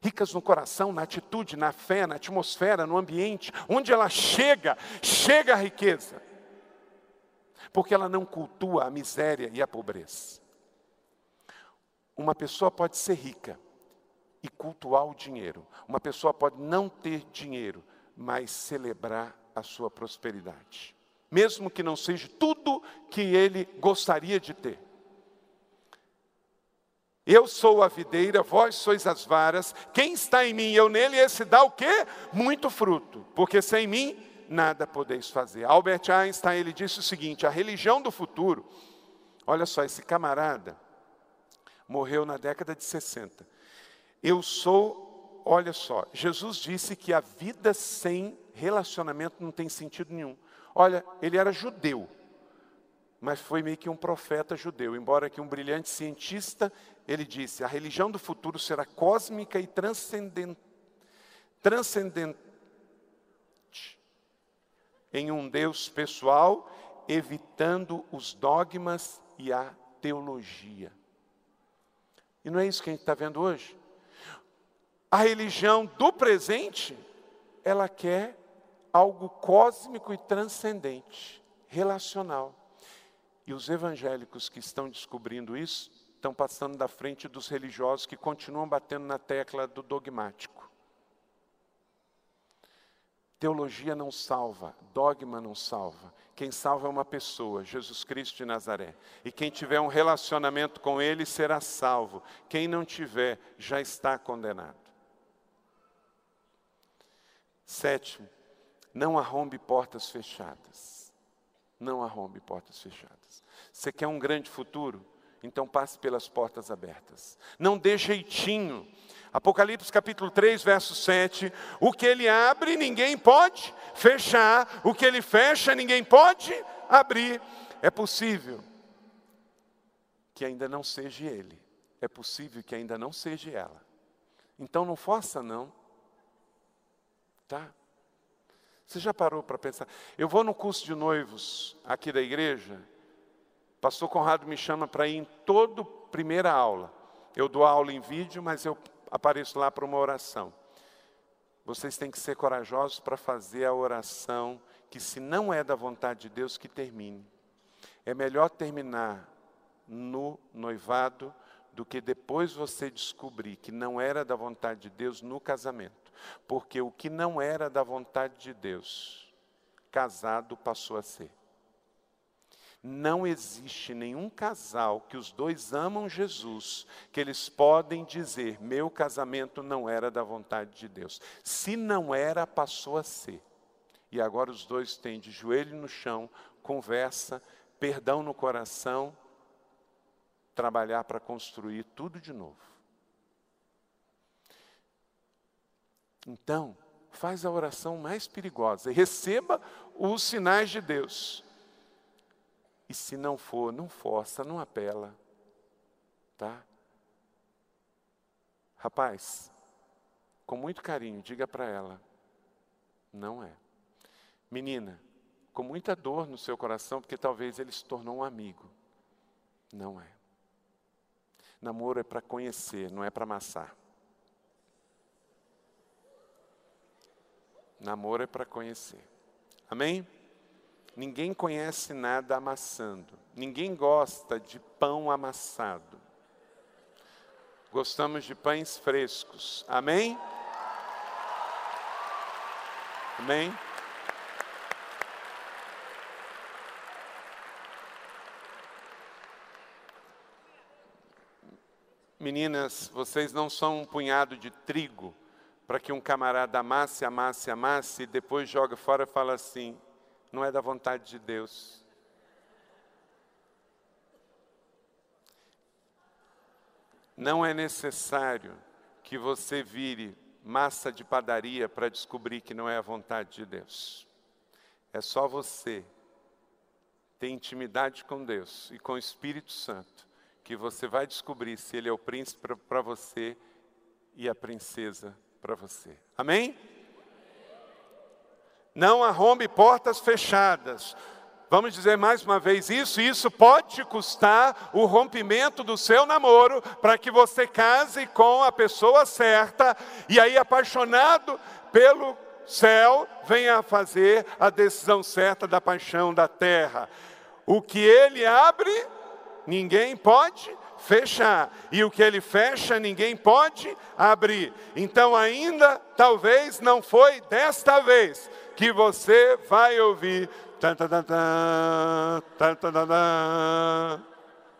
Ricas no coração, na atitude, na fé, na atmosfera, no ambiente. Onde ela chega, chega a riqueza. Porque ela não cultua a miséria e a pobreza. Uma pessoa pode ser rica e cultuar o dinheiro. Uma pessoa pode não ter dinheiro, mas celebrar a sua prosperidade. Mesmo que não seja tudo que ele gostaria de ter. Eu sou a videira, vós sois as varas. Quem está em mim eu nele, esse dá o quê? Muito fruto, porque sem mim nada podeis fazer. Albert Einstein ele disse o seguinte: a religião do futuro. Olha só, esse camarada morreu na década de 60. Eu sou, olha só, Jesus disse que a vida sem relacionamento não tem sentido nenhum. Olha, ele era judeu, mas foi meio que um profeta judeu, embora que um brilhante cientista ele disse: a religião do futuro será cósmica e transcendente, transcendente em um Deus pessoal, evitando os dogmas e a teologia. E não é isso que a gente está vendo hoje? A religião do presente, ela quer algo cósmico e transcendente, relacional. E os evangélicos que estão descobrindo isso estão passando da frente dos religiosos que continuam batendo na tecla do dogmático. Teologia não salva, dogma não salva. Quem salva é uma pessoa, Jesus Cristo de Nazaré. E quem tiver um relacionamento com Ele será salvo. Quem não tiver, já está condenado. Sétimo, não arrombe portas fechadas. Não arrombe portas fechadas. Você quer um grande futuro? Então passe pelas portas abertas. Não dê jeitinho. Apocalipse capítulo 3, verso 7. O que ele abre, ninguém pode fechar. O que ele fecha, ninguém pode abrir. É possível que ainda não seja ele. É possível que ainda não seja ela. Então não força não. Tá? Você já parou para pensar? Eu vou no curso de noivos aqui da igreja. Pastor Conrado me chama para ir em toda primeira aula. Eu dou aula em vídeo, mas eu apareço lá para uma oração. Vocês têm que ser corajosos para fazer a oração que, se não é da vontade de Deus, que termine. É melhor terminar no noivado do que depois você descobrir que não era da vontade de Deus no casamento. Porque o que não era da vontade de Deus, casado passou a ser. Não existe nenhum casal que os dois amam Jesus, que eles podem dizer: meu casamento não era da vontade de Deus. Se não era, passou a ser. E agora os dois têm de joelho no chão, conversa, perdão no coração, trabalhar para construir tudo de novo. Então, faz a oração mais perigosa e receba os sinais de Deus. E se não for, não força, não apela. Tá? Rapaz, com muito carinho, diga para ela: não é. Menina, com muita dor no seu coração, porque talvez ele se tornou um amigo. Não é. Namoro é para conhecer, não é para amassar. Namoro é para conhecer. Amém? Ninguém conhece nada amassando. Ninguém gosta de pão amassado. Gostamos de pães frescos. Amém? Amém? Meninas, vocês não são um punhado de trigo para que um camarada amasse, amasse, amasse e depois joga fora e fala assim: não é da vontade de Deus. Não é necessário que você vire massa de padaria para descobrir que não é a vontade de Deus. É só você ter intimidade com Deus e com o Espírito Santo que você vai descobrir se ele é o príncipe para você e a princesa para você. Amém? Não arrombe portas fechadas. Vamos dizer mais uma vez isso, isso pode te custar o rompimento do seu namoro para que você case com a pessoa certa e aí apaixonado pelo céu venha fazer a decisão certa da paixão da terra. O que ele abre, ninguém pode fechar, e o que ele fecha, ninguém pode abrir. Então, ainda talvez não foi desta vez que você vai ouvir.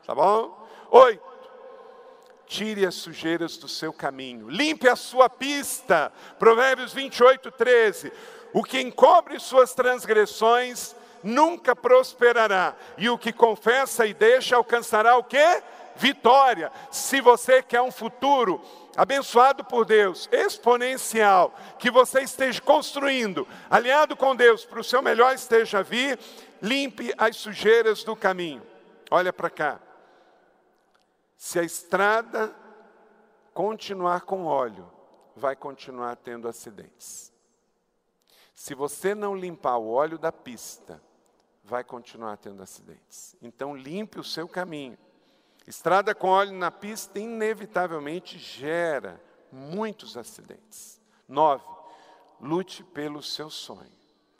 Tá bom? Oito. Tire as sujeiras do seu caminho, limpe a sua pista. Provérbios 28, 13. O que encobre suas transgressões nunca prosperará. E o que confessa e deixa alcançará o quê? Vitória. Se você quer um futuro abençoado por Deus, exponencial, que você esteja construindo, aliado com Deus, para o seu melhor esteja a vir, limpe as sujeiras do caminho. Olha para cá. Se a estrada continuar com óleo, vai continuar tendo acidentes. Se você não limpar o óleo da pista, vai continuar tendo acidentes. Então, limpe o seu caminho. Estrada com óleo na pista inevitavelmente gera muitos acidentes. Nove, lute pelo seu sonho.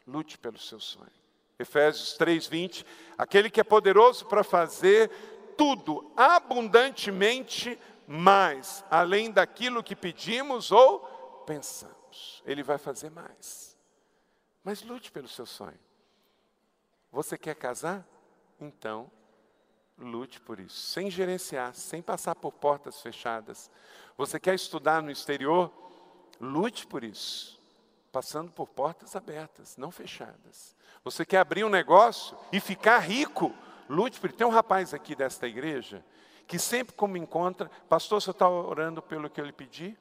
Lute pelo seu sonho. Efésios 3:20, aquele que é poderoso para fazer tudo abundantemente mais, além daquilo que pedimos ou pensamos. Ele vai fazer mais. Mas lute pelo seu sonho. Você quer casar? Então, lute por isso, sem gerenciar, sem passar por portas fechadas. Você quer estudar no exterior? Lute por isso. passando por portas abertas, não fechadas. Você quer abrir um negócio e ficar rico? Lute por Tem um rapaz aqui desta igreja que sempre como encontra, pastor, você está orando pelo que eu lhe pedi?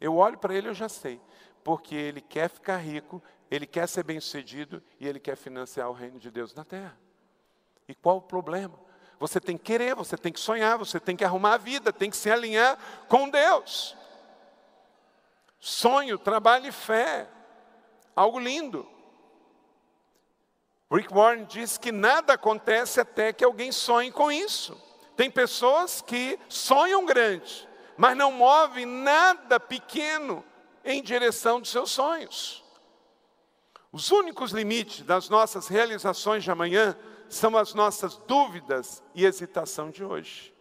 Eu olho para ele, eu já sei, porque ele quer ficar rico, ele quer ser bem-sucedido e ele quer financiar o reino de Deus na terra. E qual o problema? Você tem que querer, você tem que sonhar, você tem que arrumar a vida, tem que se alinhar com Deus. Sonho, trabalho e fé. Algo lindo. Rick Warren diz que nada acontece até que alguém sonhe com isso. Tem pessoas que sonham grande, mas não movem nada pequeno em direção dos seus sonhos. Os únicos limites das nossas realizações de amanhã são as nossas dúvidas e hesitação de hoje.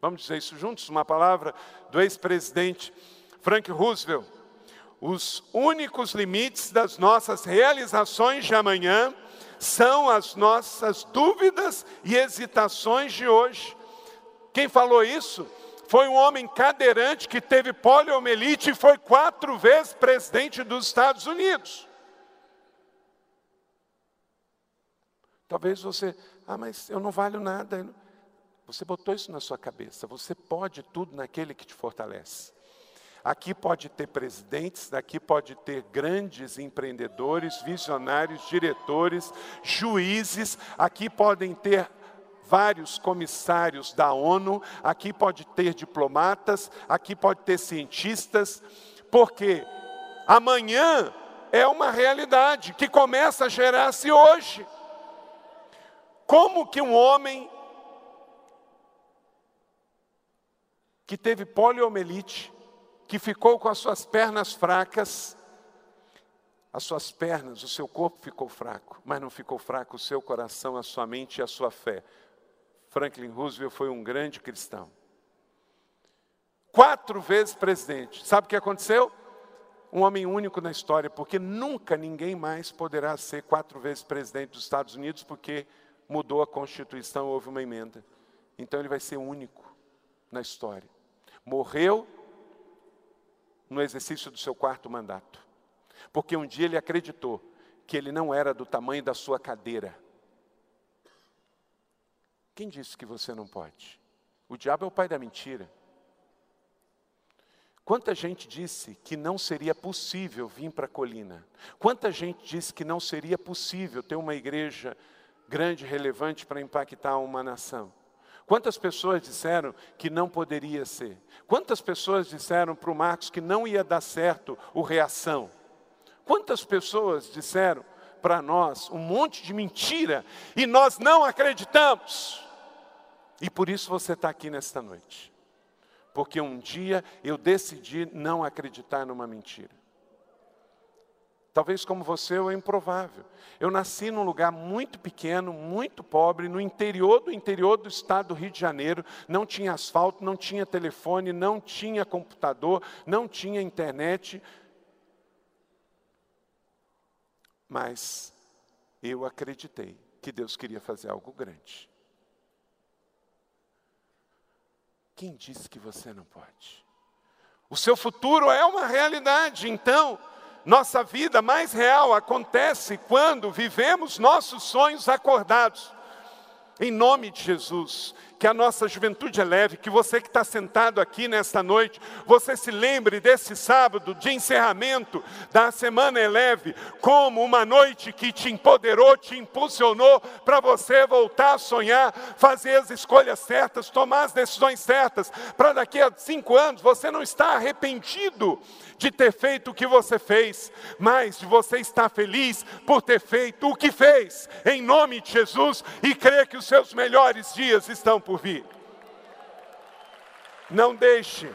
Vamos dizer isso juntos? Uma palavra do ex-presidente Frank Roosevelt. Os únicos limites das nossas realizações de amanhã são as nossas dúvidas e hesitações de hoje. Quem falou isso foi um homem cadeirante que teve poliomielite e foi quatro vezes presidente dos Estados Unidos. Talvez você, ah, mas eu não valho nada. Você botou isso na sua cabeça. Você pode tudo naquele que te fortalece. Aqui pode ter presidentes, aqui pode ter grandes empreendedores, visionários, diretores, juízes, aqui podem ter vários comissários da ONU, aqui pode ter diplomatas, aqui pode ter cientistas, porque amanhã é uma realidade que começa a gerar-se hoje. Como que um homem que teve poliomielite, que ficou com as suas pernas fracas, as suas pernas, o seu corpo ficou fraco, mas não ficou fraco o seu coração, a sua mente e a sua fé. Franklin Roosevelt foi um grande cristão. Quatro vezes presidente. Sabe o que aconteceu? Um homem único na história, porque nunca ninguém mais poderá ser quatro vezes presidente dos Estados Unidos, porque mudou a Constituição, houve uma emenda. Então ele vai ser único na história. Morreu no exercício do seu quarto mandato. Porque um dia ele acreditou que ele não era do tamanho da sua cadeira. Quem disse que você não pode? O diabo é o pai da mentira. Quanta gente disse que não seria possível vir para a colina? Quanta gente disse que não seria possível ter uma igreja grande, relevante para impactar uma nação? Quantas pessoas disseram que não poderia ser? Quantas pessoas disseram para o Marcos que não ia dar certo o reação? Quantas pessoas disseram para nós um monte de mentira e nós não acreditamos? E por isso você está aqui nesta noite. Porque um dia eu decidi não acreditar numa mentira. Talvez como você é improvável. Eu nasci num lugar muito pequeno, muito pobre, no interior do interior do estado do Rio de Janeiro. Não tinha asfalto, não tinha telefone, não tinha computador, não tinha internet. Mas eu acreditei que Deus queria fazer algo grande. Quem disse que você não pode? O seu futuro é uma realidade, então nossa vida mais real acontece quando vivemos nossos sonhos acordados. Em nome de Jesus, que a nossa juventude é leve, que você que está sentado aqui nesta noite, você se lembre desse sábado de encerramento da semana Eleve, como uma noite que te empoderou, te impulsionou para você voltar a sonhar, fazer as escolhas certas, tomar as decisões certas, para daqui a cinco anos você não estar arrependido de ter feito o que você fez, mas você estar feliz por ter feito o que fez, em nome de Jesus, e crer que os seus melhores dias estão por vir. Não deixe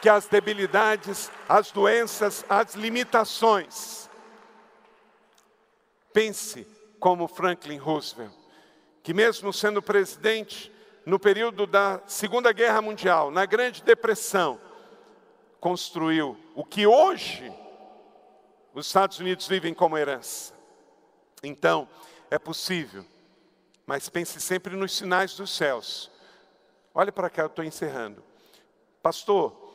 que as debilidades, as doenças, as limitações. Pense como Franklin Roosevelt, que mesmo sendo presidente no período da Segunda Guerra Mundial, na Grande Depressão, construiu o que hoje os Estados Unidos vivem como herança. Então, é possível, mas pense sempre nos sinais dos céus. Olha para cá, eu estou encerrando. Pastor,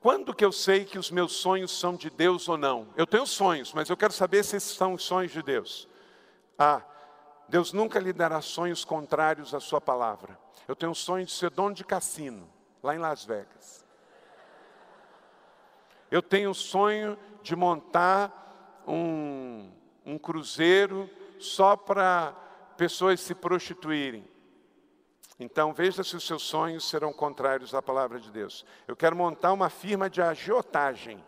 Quando que eu sei que os meus sonhos são de Deus ou não? Eu tenho sonhos, mas eu quero saber se esses são os sonhos de Deus. Ah, Deus nunca lhe dará sonhos contrários à sua palavra. Eu tenho um sonho de ser dono de cassino, lá em Las Vegas. Eu tenho um sonho de montar um, um cruzeiro só para pessoas se prostituírem. Então veja se os seus sonhos serão contrários à palavra de Deus. Eu quero montar uma firma de agiotagem.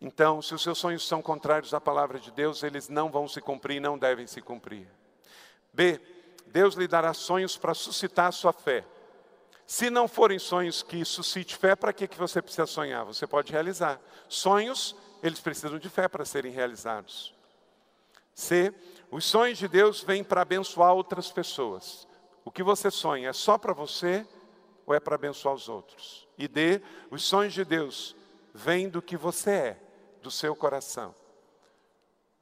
Então, se os seus sonhos são contrários à palavra de Deus, eles não vão se cumprir, não devem se cumprir. B. Deus lhe dará sonhos para suscitar a sua fé. Se não forem sonhos que suscite fé, para que, que você precisa sonhar? Você pode realizar. Sonhos, eles precisam de fé para serem realizados. C. Os sonhos de Deus vêm para abençoar outras pessoas. O que você sonha é só para você ou é para abençoar os outros? E D. Os sonhos de Deus vêm do que você é, do seu coração.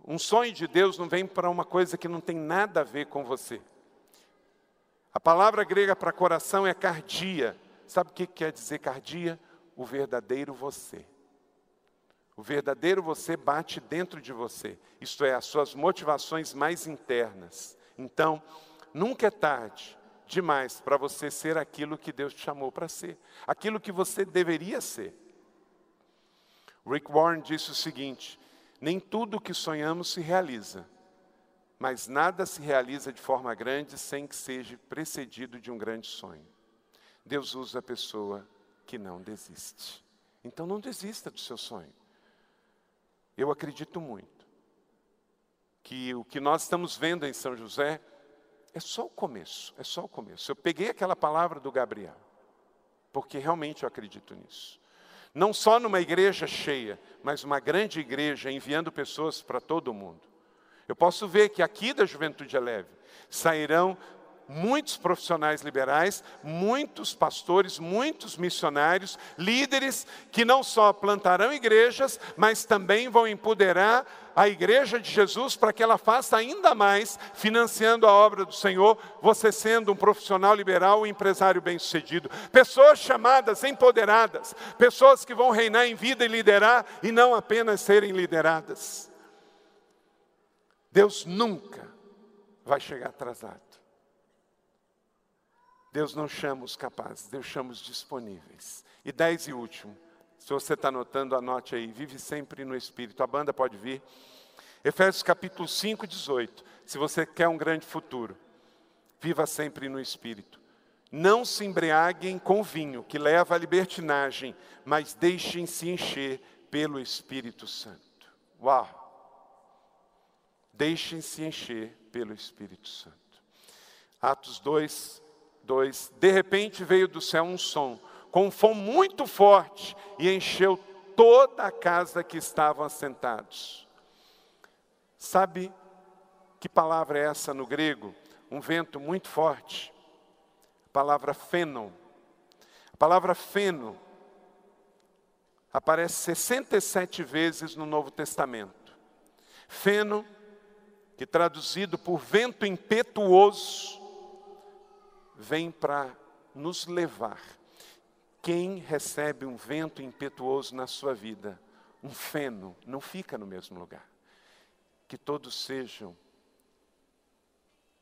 Um sonho de Deus não vem para uma coisa que não tem nada a ver com você. A palavra grega para coração é cardia. Sabe o que quer dizer cardia? O verdadeiro você. O verdadeiro você bate dentro de você, isto é, as suas motivações mais internas. Então, nunca é tarde demais para você ser aquilo que Deus te chamou para ser, aquilo que você deveria ser. Rick Warren disse o seguinte: nem tudo o que sonhamos se realiza, mas nada se realiza de forma grande sem que seja precedido de um grande sonho. Deus usa a pessoa que não desiste. Então não desista do seu sonho. Eu acredito muito que o que nós estamos vendo em São José é só o começo, é só o começo. Eu peguei aquela palavra do Gabriel, porque realmente eu acredito nisso. Não só numa igreja cheia, mas uma grande igreja enviando pessoas para todo o mundo. Eu posso ver que aqui da Juventude Eleve sairão muitos profissionais liberais, muitos pastores, muitos missionários, líderes que não só plantarão igrejas, mas também vão empoderar a igreja de Jesus para que ela faça ainda mais, financiando a obra do Senhor, você sendo um profissional liberal, um empresário bem-sucedido. Pessoas chamadas, empoderadas, pessoas que vão reinar em vida e liderar e não apenas serem lideradas. Deus nunca vai chegar atrasado. Deus não chama os capazes, Deus chama os disponíveis. E dez e último, se você está anotando, anote aí, vive sempre no Espírito. A banda pode vir. Efésios capítulo 5, 18. Se você quer um grande futuro, viva sempre no Espírito. Não se embriaguem com vinho, que leva à libertinagem, mas deixem-se encher pelo Espírito Santo. Uau! Deixem-se encher pelo Espírito Santo. Atos 2, 2. De repente veio do céu um som, com um som muito forte, e encheu toda a casa que estavam assentados. Sabe que palavra é essa no grego? Um vento muito forte. A palavra feno. A palavra feno aparece 67 vezes no Novo Testamento. Feno que traduzido por vento impetuoso, vem para nos levar. Quem recebe um vento impetuoso na sua vida, um feno, não fica no mesmo lugar. Que todos sejam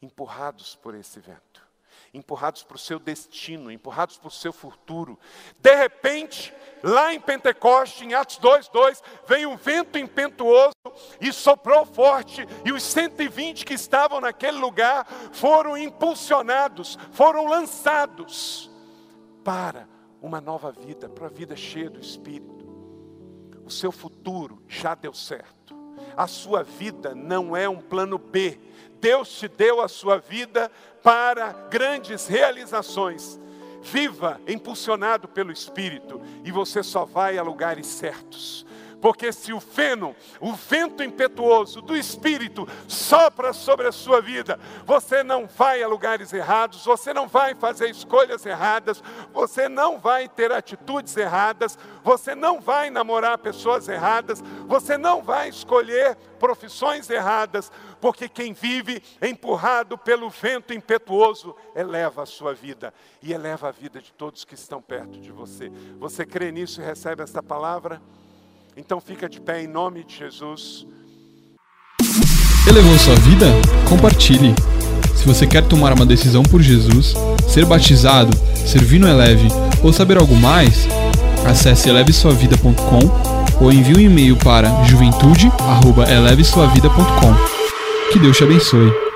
empurrados por esse vento empurrados para o seu destino, empurrados para o seu futuro. De repente, lá em Pentecoste, em Atos 2:2, veio um vento impetuoso e soprou forte, e os 120 que estavam naquele lugar foram impulsionados, foram lançados para uma nova vida, para a vida cheia do Espírito. O seu futuro já deu certo. A sua vida não é um plano B. Deus te deu a sua vida para grandes realizações. Viva impulsionado pelo Espírito e você só vai a lugares certos. Porque se o feno, o vento impetuoso do Espírito sopra sobre a sua vida, você não vai a lugares errados, você não vai fazer escolhas erradas, você não vai ter atitudes erradas, você não vai namorar pessoas erradas, você não vai escolher profissões erradas, porque quem vive empurrado pelo vento impetuoso eleva a sua vida e eleva a vida de todos que estão perto de você. Você crê nisso e recebe esta palavra? Então fica de pé em nome de Jesus. Elevou sua vida? Compartilhe. Se você quer tomar uma decisão por Jesus, ser batizado, servir no Eleve ou saber algo mais, acesse elevesuavida.com ou envie um e-mail para juventude@elevesuavida.com. Que Deus te abençoe.